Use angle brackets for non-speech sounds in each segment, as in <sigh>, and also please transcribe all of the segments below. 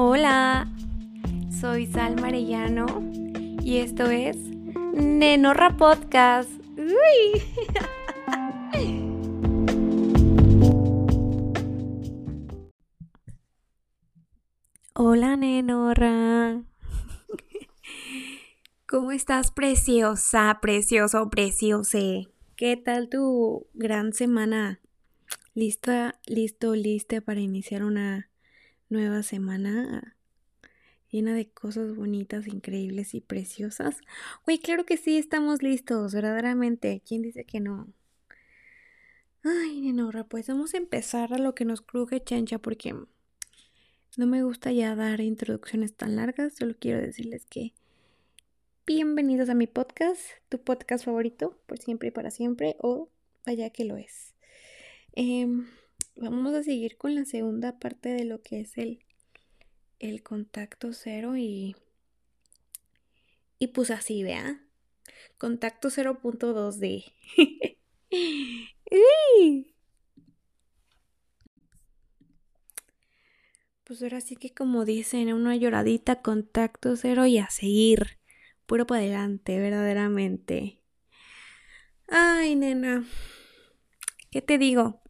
Hola, soy Sal Marellano y esto es Nenorra Podcast. Uy. <laughs> Hola, Nenorra. ¿Cómo estás, preciosa, precioso, preciose? ¿Qué tal tu gran semana? ¿Lista, listo, lista para iniciar una nueva semana llena de cosas bonitas, increíbles y preciosas. Güey, claro que sí, estamos listos, verdaderamente. ¿Quién dice que no? Ay, Nenora, pues vamos a empezar a lo que nos cruje chancha porque no me gusta ya dar introducciones tan largas. Solo quiero decirles que bienvenidos a mi podcast, tu podcast favorito, por siempre y para siempre, o vaya que lo es. Eh, vamos a seguir con la segunda parte de lo que es el, el contacto cero y, y pues así, vea. Contacto 0.2D. <laughs> pues ahora sí que como dicen, una lloradita, contacto cero y a seguir. Puro para adelante, verdaderamente. Ay, nena. ¿Qué te digo?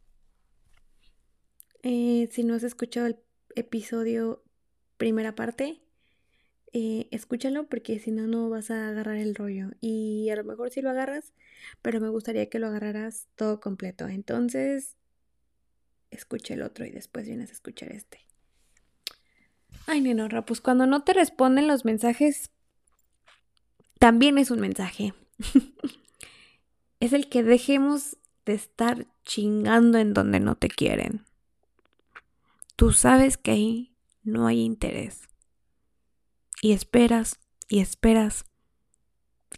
Eh, si no has escuchado el episodio primera parte, eh, escúchalo porque si no, no vas a agarrar el rollo. Y a lo mejor sí lo agarras, pero me gustaría que lo agarraras todo completo. Entonces, escucha el otro y después vienes a escuchar este. Ay, Nenorra, pues cuando no te responden los mensajes, también es un mensaje. <laughs> es el que dejemos de estar chingando en donde no te quieren tú sabes que ahí no hay interés. Y esperas y esperas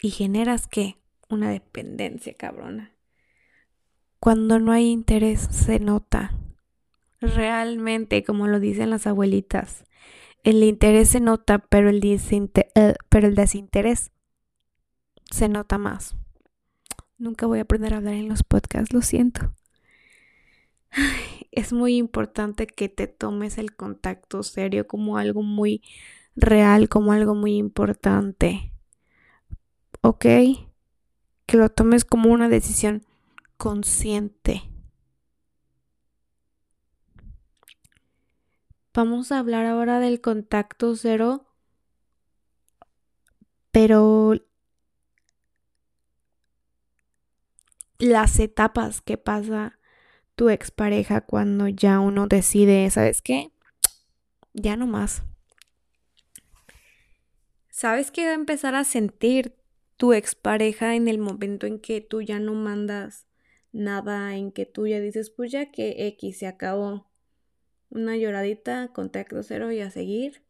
y generas qué? Una dependencia cabrona. Cuando no hay interés se nota. Realmente, como lo dicen las abuelitas, el interés se nota, pero el, eh, desinterés se nota más. Nunca voy a aprender a hablar en los podcasts, lo siento. Es muy importante que te tomes el contacto serio como algo muy real, como algo muy importante. ¿Ok? Que lo tomes como una decisión consciente. Vamos a hablar ahora del contacto cero, pero las etapas que pasa tu expareja cuando ya uno decide, ¿sabes qué? Ya no más. ¿Sabes qué va a empezar a sentir tu expareja en el momento en que tú ya no mandas nada, en que tú ya dices, pues ya que X se acabó? Una lloradita, contacto cero y a seguir.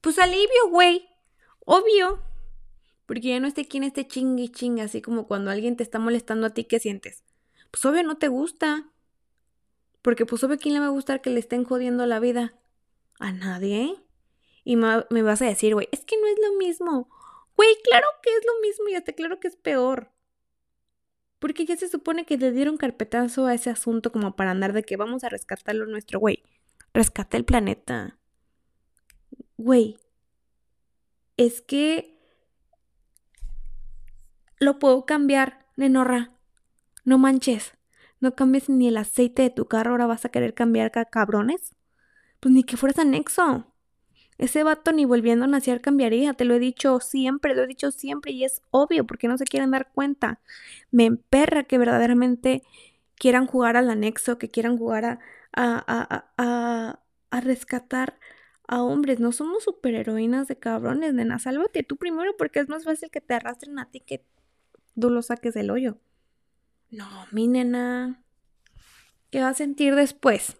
Pues alivio, güey. Obvio. Porque ya no esté quien esté chingue chingue, así como cuando alguien te está molestando a ti, ¿qué sientes? Pues obvio no te gusta. Porque pues obvio quién le va a gustar que le estén jodiendo la vida. A nadie. Y me vas a decir, güey, es que no es lo mismo. Güey, claro que es lo mismo y hasta claro que es peor. Porque ya se supone que le dieron carpetazo a ese asunto como para andar de que vamos a rescatarlo nuestro, güey. Rescata el planeta. Güey. Es que... Lo puedo cambiar, Nenorra. No manches, no cambies ni el aceite de tu carro, ahora vas a querer cambiar cabrones. Pues ni que fueras anexo. Ese vato ni volviendo a nacer cambiaría, te lo he dicho siempre, lo he dicho siempre y es obvio porque no se quieren dar cuenta. Me emperra que verdaderamente quieran jugar al anexo, que quieran jugar a, a, a, a rescatar a hombres. No somos superheroínas de cabrones, nena. Sálvate tú primero porque es más fácil que te arrastren a ti que tú lo saques del hoyo. No, mi nena. ¿Qué va a sentir después?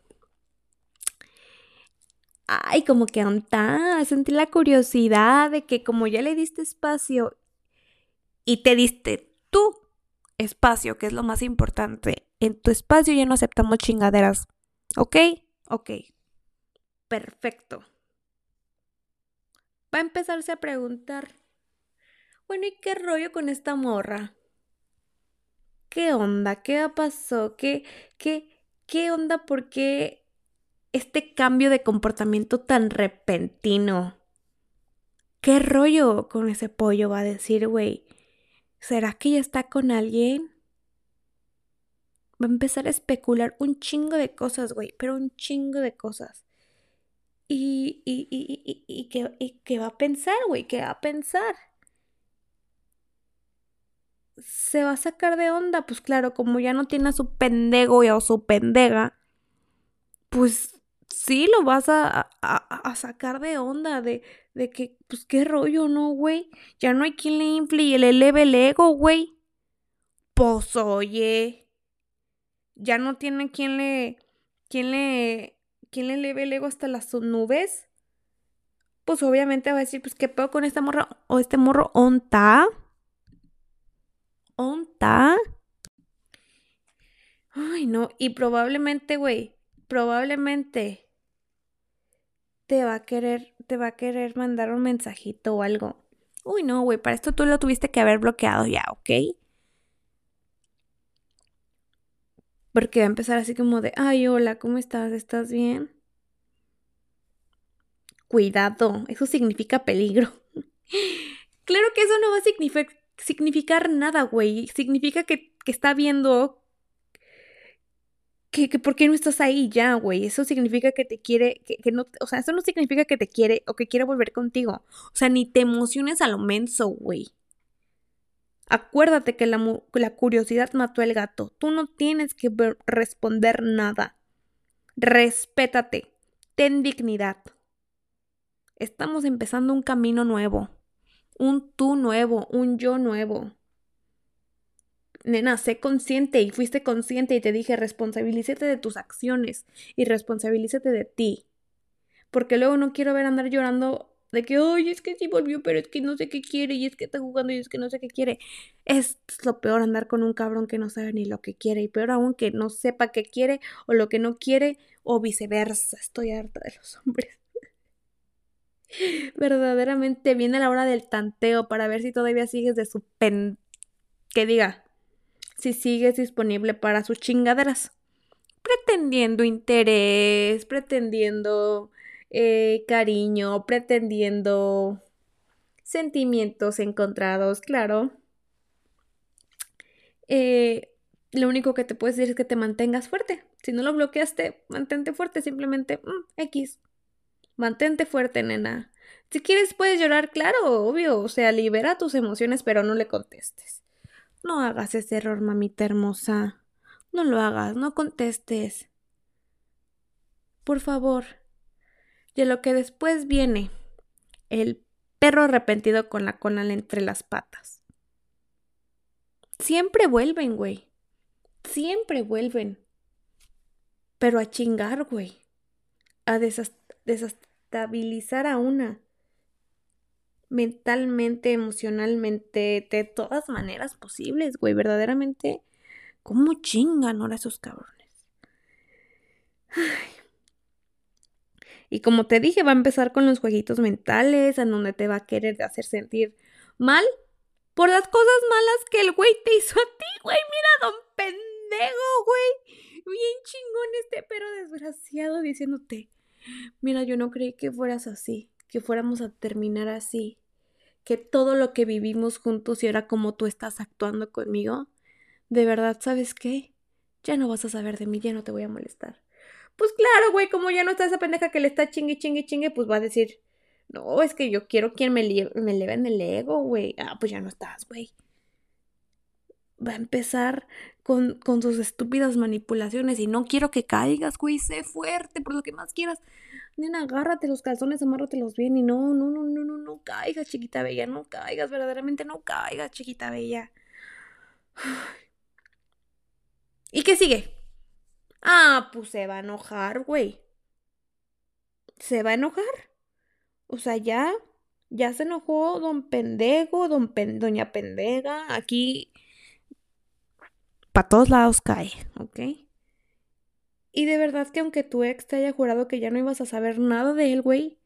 Ay, como que anda, sentir la curiosidad de que como ya le diste espacio y te diste tu espacio, que es lo más importante, en tu espacio ya no aceptamos chingaderas. ¿Ok? Ok. Perfecto. Va a empezarse a preguntar, bueno, ¿y qué rollo con esta morra? ¿Qué onda? ¿Qué pasó? ¿Qué, qué, qué onda? ¿Por qué este cambio de comportamiento tan repentino. ¿Qué rollo con ese pollo? Va a decir, güey. ¿Será que ya está con alguien? Va a empezar a especular un chingo de cosas, güey, pero un chingo de cosas. Y, y, y, y, que, y qué va a pensar, güey, ¿qué va a pensar? Se va a sacar de onda, pues claro, como ya no tiene a su pendejo o su pendega, pues sí lo vas a, a, sacar de onda, de, de que, pues qué rollo, ¿no, güey? Ya no hay quien le infle y le eleve el ego, güey. Pues oye, ya no tiene quien le, quien le, quien le eleve el ego hasta las nubes. Pues obviamente va a decir, pues qué pedo con esta morra o este morro, ¿onta? ¿Onta? Ay, no, y probablemente, güey, probablemente te va a querer, te va a querer mandar un mensajito o algo. Uy, no, güey, para esto tú lo tuviste que haber bloqueado ya, ¿ok? Porque va a empezar así como de, ay, hola, ¿cómo estás? ¿Estás bien? Cuidado, eso significa peligro. <laughs> claro que eso no va a significar, nada, güey. Significa que, que está viendo que, que por qué no estás ahí ya, güey. Eso significa que te quiere, que, que, no, o sea, eso no significa que te quiere o que quiere volver contigo. O sea, ni te emociones a lo menso, güey. Acuérdate que la, la curiosidad mató al gato. Tú no tienes que responder nada. Respétate. Ten dignidad. Estamos empezando un camino nuevo. Un tú nuevo, un yo nuevo nena, sé consciente y fuiste consciente y te dije, responsabilízate de tus acciones y responsabilízate de ti. Porque luego no quiero ver andar llorando de que, oye, es que sí volvió, pero es que no sé qué quiere y es que está jugando y es que no sé qué quiere. Es lo peor andar con un cabrón que no sabe ni lo que quiere y peor aún que no sepa qué quiere o lo que no quiere o viceversa. Estoy harta de los hombres. Verdaderamente viene la hora del tanteo para ver si todavía sigues de su pen... que diga, si sigues disponible para sus chingaderas. Pretendiendo interés, pretendiendo eh, cariño, pretendiendo sentimientos encontrados, claro. Eh, lo único que te puedo decir es que te mantengas fuerte. Si no lo bloqueaste, mantente fuerte, simplemente mm, X. Mantente fuerte, nena. Si quieres puedes llorar, claro, obvio. O sea, libera tus emociones, pero no le contestes. No hagas ese error, mamita hermosa. No lo hagas, no contestes. Por favor. Y lo que después viene, el perro arrepentido con la cola entre las patas. Siempre vuelven, güey. Siempre vuelven. Pero a chingar, güey. A desestabilizar a una mentalmente, emocionalmente, de todas maneras posibles, güey. Verdaderamente, ¿cómo chingan ahora esos cabrones? Y como te dije, va a empezar con los jueguitos mentales, en donde te va a querer hacer sentir mal por las cosas malas que el güey te hizo a ti, güey. Mira, don pendejo, güey. Bien chingón este pero desgraciado diciéndote, mira, yo no creí que fueras así, que fuéramos a terminar así que todo lo que vivimos juntos y era como tú estás actuando conmigo, de verdad, ¿sabes qué? Ya no vas a saber de mí, ya no te voy a molestar. Pues claro, güey, como ya no está esa pendeja que le está chingue, chingue, chingue, pues va a decir, no, es que yo quiero quien me, me eleve en el ego, güey. Ah, pues ya no estás, güey. Va a empezar con, con sus estúpidas manipulaciones y no quiero que caigas, güey, sé fuerte, por lo que más quieras nena, agárrate los calzones, amárratelos bien y no, no, no, no, no, no caigas, chiquita bella, no caigas, verdaderamente no caigas, chiquita bella. <sighs> ¿Y qué sigue? Ah, pues se va a enojar, güey. Se va a enojar. O sea, ya, ya se enojó don pendejo, don doña pendega. Aquí, para todos lados cae, ¿ok? Y de verdad que aunque tu ex te haya jurado que ya no ibas a saber nada de él, güey,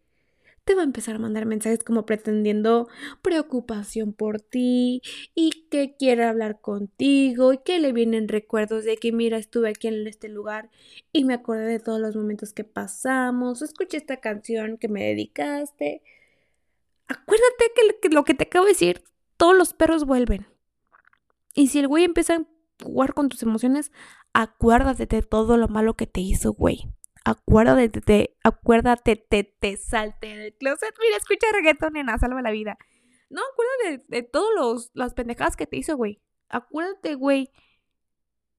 te va a empezar a mandar mensajes como pretendiendo preocupación por ti y que quiere hablar contigo y que le vienen recuerdos de que mira estuve aquí en este lugar y me acordé de todos los momentos que pasamos, escuché esta canción que me dedicaste. Acuérdate que lo que te acabo de decir, todos los perros vuelven. Y si el güey empieza jugar con tus emociones, acuérdate de todo lo malo que te hizo, güey acuérdate, te, acuérdate, te, te salte del closet. Mira, escucha reggaetón, nena, salva la vida. No, acuérdate de, de todas las pendejadas que te hizo, güey. Acuérdate, güey,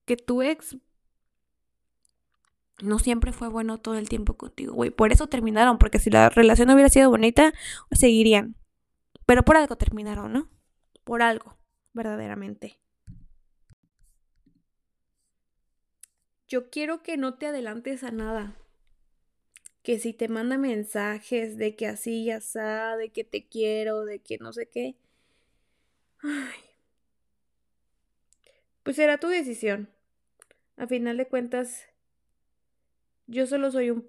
que tu ex no siempre fue bueno todo el tiempo contigo, güey. Por eso terminaron, porque si la relación hubiera sido bonita, seguirían. Pero por algo terminaron, ¿no? Por algo, verdaderamente. Yo quiero que no te adelantes a nada. Que si te manda mensajes de que así ya está, de que te quiero, de que no sé qué. Ay. Pues será tu decisión. A final de cuentas, yo solo soy un,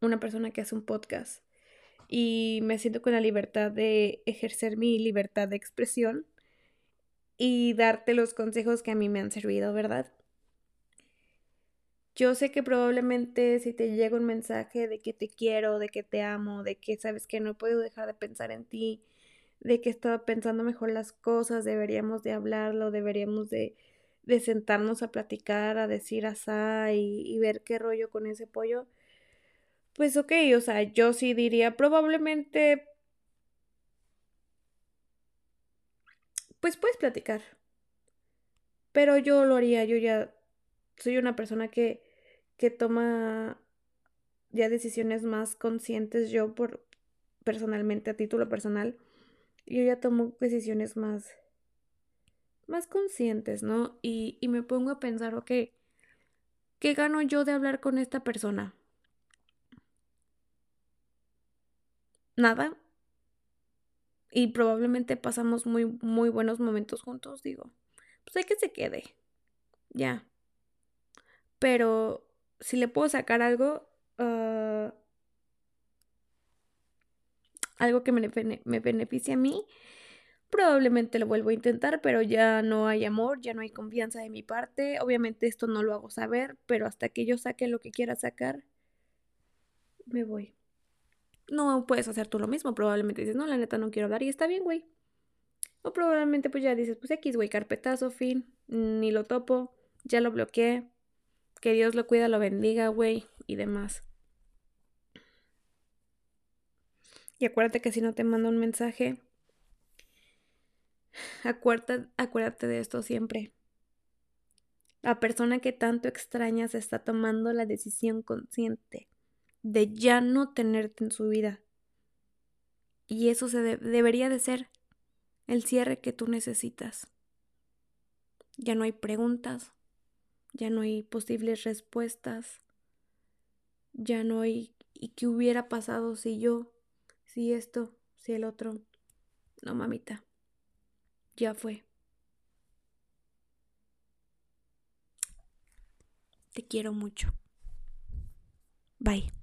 una persona que hace un podcast y me siento con la libertad de ejercer mi libertad de expresión y darte los consejos que a mí me han servido, ¿verdad? Yo sé que probablemente si te llega un mensaje de que te quiero, de que te amo, de que sabes que no puedo dejar de pensar en ti, de que estaba pensando mejor las cosas, deberíamos de hablarlo, deberíamos de, de sentarnos a platicar, a decir asá y, y ver qué rollo con ese pollo. Pues ok, o sea, yo sí diría probablemente... Pues puedes platicar. Pero yo lo haría, yo ya soy una persona que, que toma ya decisiones más conscientes yo por personalmente a título personal yo ya tomo decisiones más más conscientes no y, y me pongo a pensar ok qué gano yo de hablar con esta persona nada. Y probablemente pasamos muy muy buenos momentos juntos digo pues hay que se quede ya pero si le puedo sacar algo, uh, algo que me, me beneficie a mí, probablemente lo vuelvo a intentar, pero ya no hay amor, ya no hay confianza de mi parte. Obviamente esto no lo hago saber, pero hasta que yo saque lo que quiera sacar, me voy. No puedes hacer tú lo mismo, probablemente dices, no, la neta no quiero hablar y está bien, güey. O probablemente pues ya dices, pues X, güey, carpetazo, fin, ni lo topo, ya lo bloqueé, que Dios lo cuida, lo bendiga, güey, y demás. Y acuérdate que si no te manda un mensaje, acuérdate, acuérdate de esto siempre. La persona que tanto extrañas está tomando la decisión consciente de ya no tenerte en su vida. Y eso se debería de ser el cierre que tú necesitas. Ya no hay preguntas, ya no hay posibles respuestas, ya no hay ¿y qué hubiera pasado si yo, si esto, si el otro? No, mamita, ya fue. Te quiero mucho. Bye.